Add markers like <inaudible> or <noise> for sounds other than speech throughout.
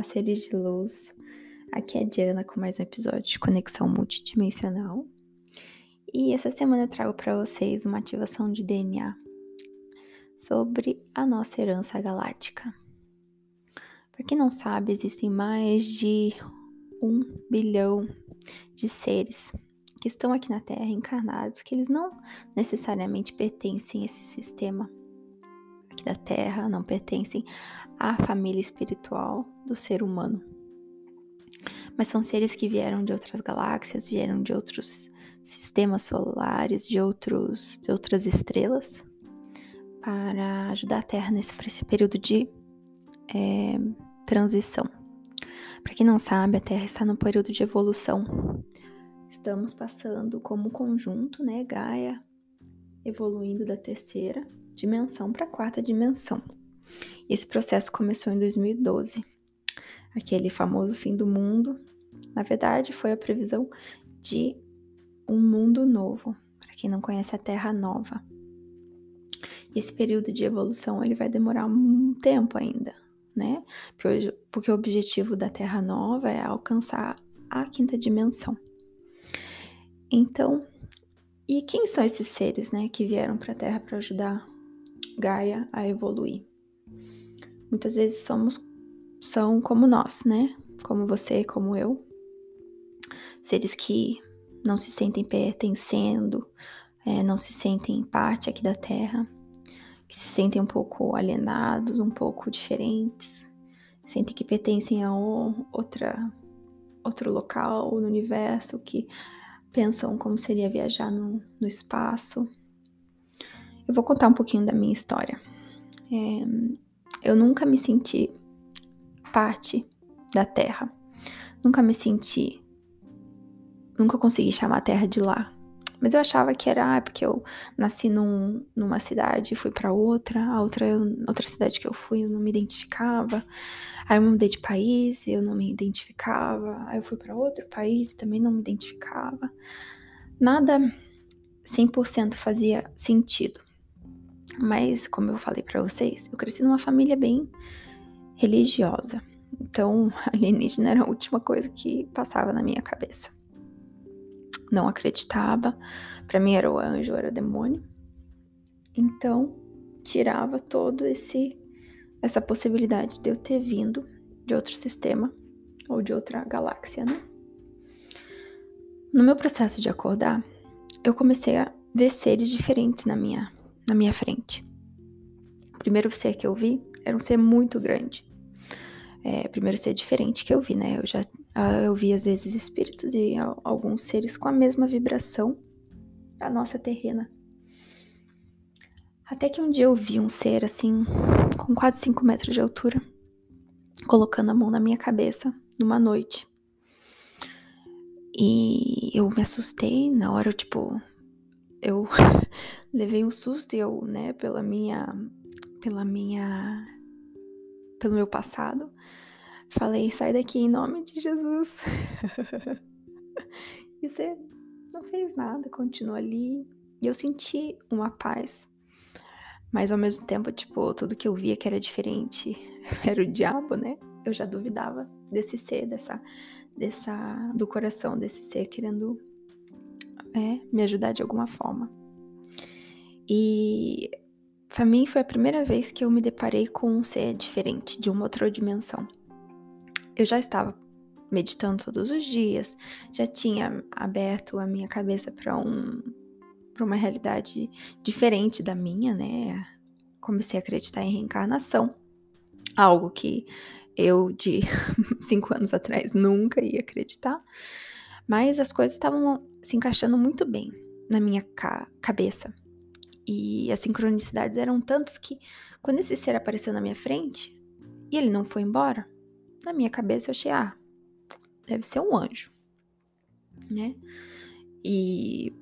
Olá, seres de luz. Aqui é a Diana com mais um episódio de Conexão Multidimensional. E essa semana eu trago para vocês uma ativação de DNA sobre a nossa herança galáctica. Para quem não sabe, existem mais de um bilhão de seres que estão aqui na Terra encarnados, que eles não necessariamente pertencem a esse sistema aqui da Terra, não pertencem à família espiritual do ser humano. Mas são seres que vieram de outras galáxias, vieram de outros sistemas solares, de, outros, de outras estrelas, para ajudar a Terra nesse, nesse período de é, transição. Para quem não sabe, a Terra está no período de evolução. Estamos passando como conjunto, né, Gaia, evoluindo da terceira dimensão para a quarta dimensão. Esse processo começou em 2012. Aquele famoso fim do mundo, na verdade, foi a previsão de um mundo novo, para quem não conhece a Terra Nova. Esse período de evolução ele vai demorar um tempo ainda, né? Porque o objetivo da Terra Nova é alcançar a quinta dimensão. Então, e quem são esses seres, né, que vieram para a Terra para ajudar Gaia a evoluir. Muitas vezes somos são como nós, né? Como você, como eu. Seres que não se sentem pertencendo, é, não se sentem parte aqui da Terra, que se sentem um pouco alienados, um pouco diferentes, sentem que pertencem a outra, outro local no universo, que pensam como seria viajar no, no espaço. Eu vou contar um pouquinho da minha história. É, eu nunca me senti parte da Terra. Nunca me senti. Nunca consegui chamar a Terra de lá. Mas eu achava que era ah, porque eu nasci num, numa cidade e fui para outra, a outra, outra cidade que eu fui eu não me identificava. Aí eu mudei de país, eu não me identificava. Aí eu fui para outro país, também não me identificava. Nada 100% fazia sentido. Mas, como eu falei para vocês, eu cresci numa família bem religiosa. Então, <laughs> alienígena era a última coisa que passava na minha cabeça. Não acreditava. Para mim era o anjo, era o demônio. Então, tirava todo esse essa possibilidade de eu ter vindo de outro sistema ou de outra galáxia, né? No meu processo de acordar, eu comecei a ver seres diferentes na minha na minha frente. O primeiro ser que eu vi era um ser muito grande. É, primeiro ser diferente que eu vi, né? Eu já ah, eu vi às vezes espíritos e alguns seres com a mesma vibração da nossa terrena. Até que um dia eu vi um ser assim, com quase 5 metros de altura, colocando a mão na minha cabeça numa noite. E eu me assustei na hora, eu, tipo, eu <laughs> levei um susto eu, né, pela minha pela minha pelo meu passado, falei: "Sai daqui em nome de Jesus". <laughs> e você não fez nada, continuou ali. E eu senti uma paz. Mas ao mesmo tempo, tipo, tudo que eu via que era diferente <laughs> era o diabo, né? Eu já duvidava desse ser, dessa dessa do coração desse ser querendo é, me ajudar de alguma forma. E para mim foi a primeira vez que eu me deparei com um ser diferente, de uma outra dimensão. Eu já estava meditando todos os dias, já tinha aberto a minha cabeça para um para uma realidade diferente da minha, né? Comecei a acreditar em reencarnação, algo que eu de <laughs> cinco anos atrás nunca ia acreditar, mas as coisas estavam se encaixando muito bem na minha ca cabeça. E as sincronicidades eram tantas que, quando esse ser apareceu na minha frente e ele não foi embora, na minha cabeça eu achei, ah, deve ser um anjo, né? E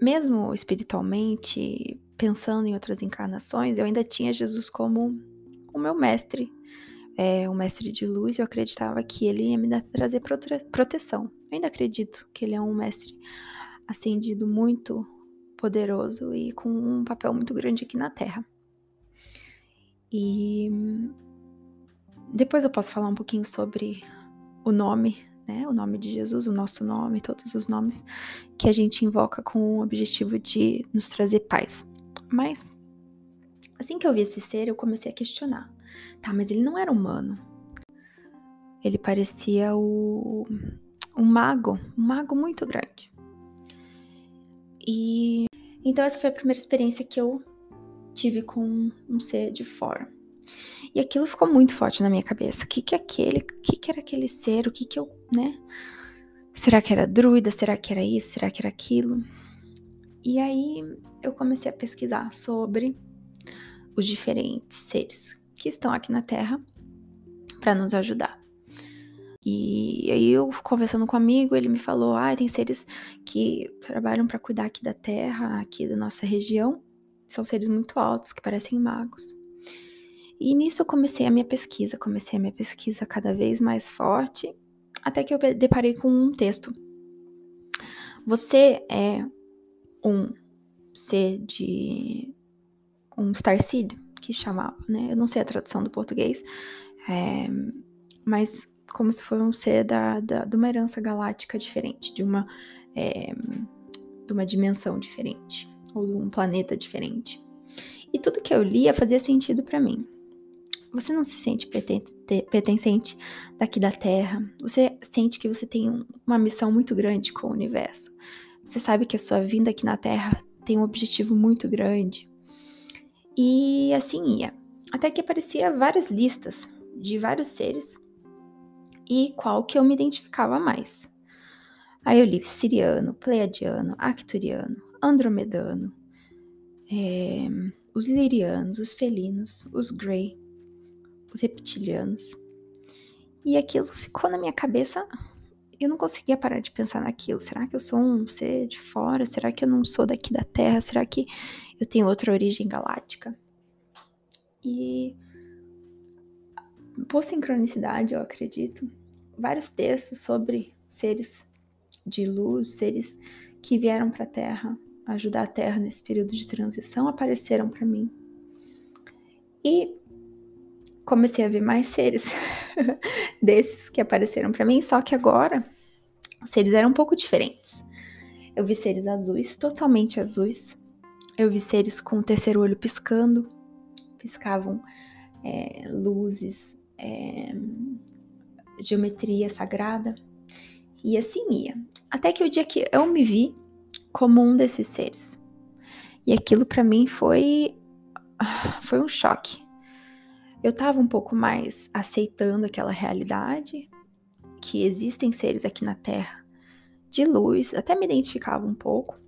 mesmo espiritualmente, pensando em outras encarnações, eu ainda tinha Jesus como o meu mestre, é, o mestre de luz. Eu acreditava que ele ia me trazer proteção. Ainda acredito que ele é um mestre ascendido muito poderoso e com um papel muito grande aqui na Terra. E depois eu posso falar um pouquinho sobre o nome, né? O nome de Jesus, o nosso nome, todos os nomes que a gente invoca com o objetivo de nos trazer paz. Mas assim que eu vi esse ser, eu comecei a questionar. Tá, mas ele não era humano. Ele parecia o um mago, um mago muito grande. E então essa foi a primeira experiência que eu tive com um ser de fora. E aquilo ficou muito forte na minha cabeça. O que que é aquele? O que que era aquele ser? O que que eu, né? Será que era druida? Será que era isso? Será que era aquilo? E aí eu comecei a pesquisar sobre os diferentes seres que estão aqui na Terra para nos ajudar. E aí eu conversando com um amigo, ele me falou: "Ah, tem seres que trabalham para cuidar aqui da Terra, aqui da nossa região. São seres muito altos que parecem magos." E nisso eu comecei a minha pesquisa, comecei a minha pesquisa cada vez mais forte, até que eu deparei com um texto. Você é um ser de um starseed, que chamava, né? Eu não sei a tradução do português, é, mas como se fosse um ser da, da, de uma herança galáctica diferente, de uma, é, de uma dimensão diferente, ou de um planeta diferente. E tudo que eu lia fazia sentido para mim. Você não se sente pertencente daqui da Terra. Você sente que você tem uma missão muito grande com o universo. Você sabe que a sua vinda aqui na Terra tem um objetivo muito grande. E assim ia. Até que aparecia várias listas de vários seres e qual que eu me identificava mais. Aí eu li Siriano, Pleiadiano, Arcturiano, Andromedano, é, os Lirianos, os Felinos, os Grey, os reptilianos. E aquilo ficou na minha cabeça. Eu não conseguia parar de pensar naquilo. Será que eu sou um ser de fora? Será que eu não sou daqui da Terra? Será que eu tenho outra origem galáctica? E por sincronicidade, eu acredito, vários textos sobre seres de luz, seres que vieram para a Terra, ajudar a Terra nesse período de transição, apareceram para mim. E comecei a ver mais seres <laughs> desses que apareceram para mim, só que agora os seres eram um pouco diferentes. Eu vi seres azuis, totalmente azuis. Eu vi seres com o terceiro olho piscando, piscavam é, luzes, é, geometria sagrada, e assim ia. Até que o dia que eu me vi como um desses seres. E aquilo para mim foi foi um choque eu estava um pouco mais aceitando aquela realidade, que existem seres aqui na Terra de luz, até me identificava um pouco,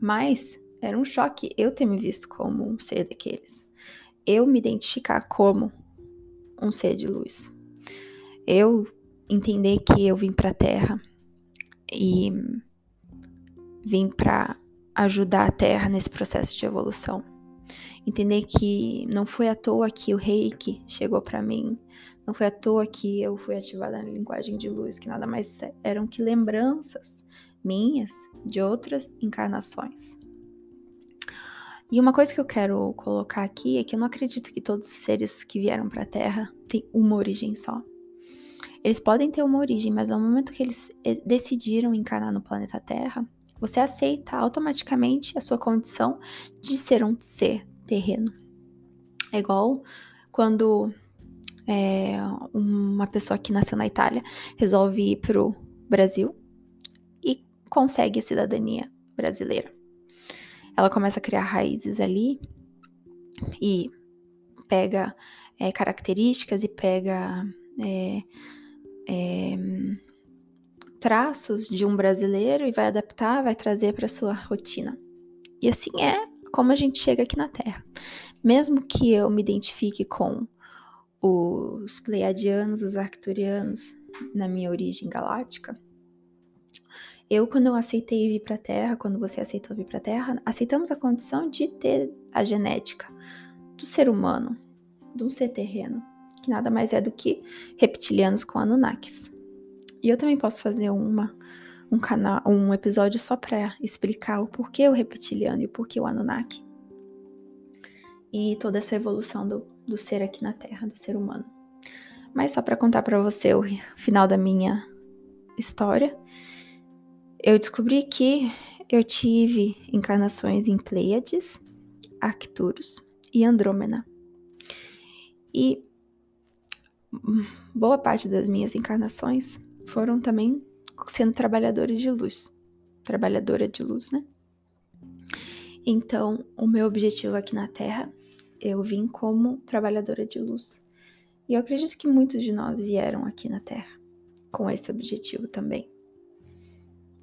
mas era um choque eu ter me visto como um ser daqueles. Eu me identificar como um ser de luz. Eu entender que eu vim para a Terra e vim para ajudar a Terra nesse processo de evolução entender que não foi à toa que o reiki chegou para mim, não foi à toa que eu fui ativada na linguagem de luz, que nada mais eram que lembranças minhas de outras encarnações. E uma coisa que eu quero colocar aqui é que eu não acredito que todos os seres que vieram para a Terra têm uma origem só. Eles podem ter uma origem, mas ao momento que eles eh, decidiram encarnar no planeta Terra, você aceita automaticamente a sua condição de ser um ser terreno. É igual quando é, uma pessoa que nasceu na Itália resolve ir pro Brasil e consegue a cidadania brasileira. Ela começa a criar raízes ali e pega é, características e pega é, é, traços de um brasileiro e vai adaptar, vai trazer para sua rotina. E assim é como a gente chega aqui na Terra. Mesmo que eu me identifique com os Pleiadianos, os Arcturianos, na minha origem galáctica, eu, quando eu aceitei vir para a Terra, quando você aceitou vir para a Terra, aceitamos a condição de ter a genética do ser humano, um ser terreno, que nada mais é do que reptilianos com Anunnakis. E eu também posso fazer uma um canal, um episódio só para explicar o porquê o reptiliano e o porquê o Anunnaki. E toda essa evolução do, do ser aqui na Terra, do ser humano. Mas só para contar para você o final da minha história, eu descobri que eu tive encarnações em Pleiades, Arcturus e Andrômeda. E boa parte das minhas encarnações foram também sendo trabalhadores de luz. Trabalhadora de luz, né? Então, o meu objetivo aqui na Terra, eu vim como trabalhadora de luz. E eu acredito que muitos de nós vieram aqui na Terra com esse objetivo também.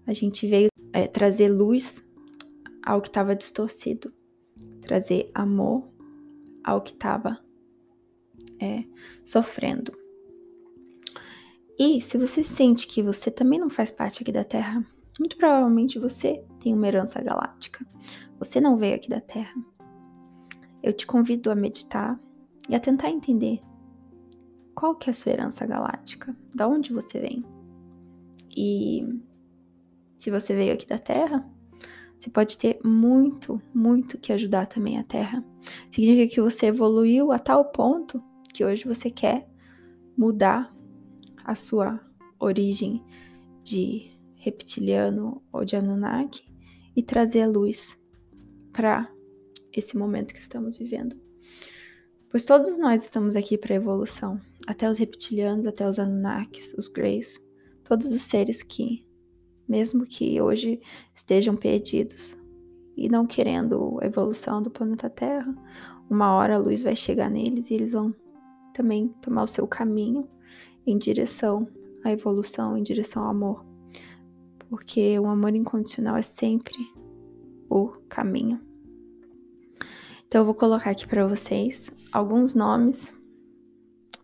A gente veio é, trazer luz ao que estava distorcido, trazer amor ao que estava é, sofrendo. E se você sente que você também não faz parte aqui da Terra, muito provavelmente você tem uma herança galáctica. Você não veio aqui da Terra. Eu te convido a meditar e a tentar entender qual que é a sua herança galáctica, da onde você vem. E se você veio aqui da Terra, você pode ter muito, muito que ajudar também a Terra. Significa que você evoluiu a tal ponto que hoje você quer mudar a sua origem de reptiliano ou de Anunnaki e trazer a luz para esse momento que estamos vivendo. Pois todos nós estamos aqui para evolução, até os reptilianos, até os Anunnakis, os Greys, todos os seres que, mesmo que hoje estejam perdidos e não querendo a evolução do planeta Terra, uma hora a luz vai chegar neles e eles vão também tomar o seu caminho em direção à evolução, em direção ao amor. Porque o amor incondicional é sempre o caminho. Então eu vou colocar aqui para vocês alguns nomes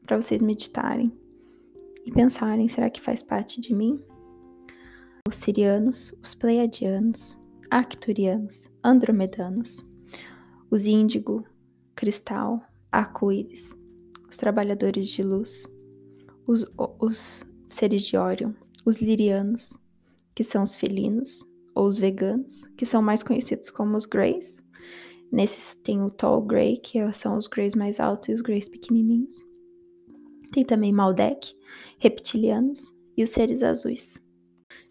para vocês meditarem e pensarem, será que faz parte de mim? Os sirianos, os pleiadianos, arcturianos, andromedanos, os índigo, cristal, arco-íris, os trabalhadores de luz, os, os seres de Orion, os lirianos, que são os felinos, ou os veganos, que são mais conhecidos como os greys. Nesses tem o tall grey, que são os greys mais altos e os greys pequenininhos. Tem também Maldek, reptilianos e os seres azuis.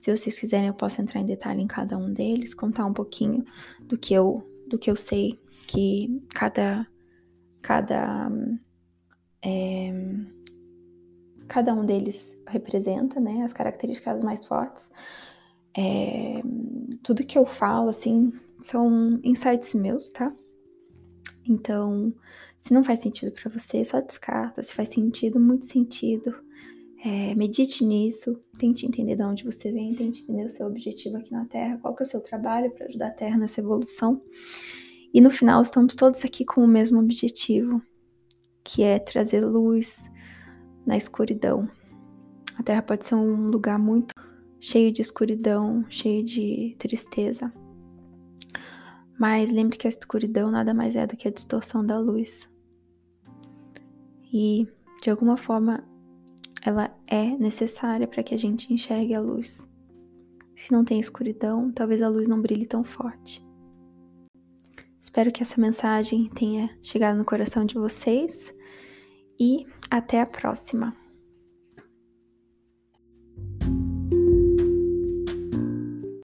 Se vocês quiserem, eu posso entrar em detalhe em cada um deles, contar um pouquinho do que eu, do que eu sei que cada, cada é, cada um deles representa, né, as características mais fortes. É, tudo que eu falo, assim, são insights meus, tá? Então, se não faz sentido para você, só descarta. Se faz sentido, muito sentido, é, medite nisso, tente entender de onde você vem, tente entender o seu objetivo aqui na Terra, qual que é o seu trabalho para ajudar a Terra nessa evolução. E no final, estamos todos aqui com o mesmo objetivo, que é trazer luz na escuridão. A Terra pode ser um lugar muito cheio de escuridão, cheio de tristeza. Mas lembre que a escuridão nada mais é do que a distorção da luz. E, de alguma forma, ela é necessária para que a gente enxergue a luz. Se não tem escuridão, talvez a luz não brilhe tão forte. Espero que essa mensagem tenha chegado no coração de vocês e até a próxima!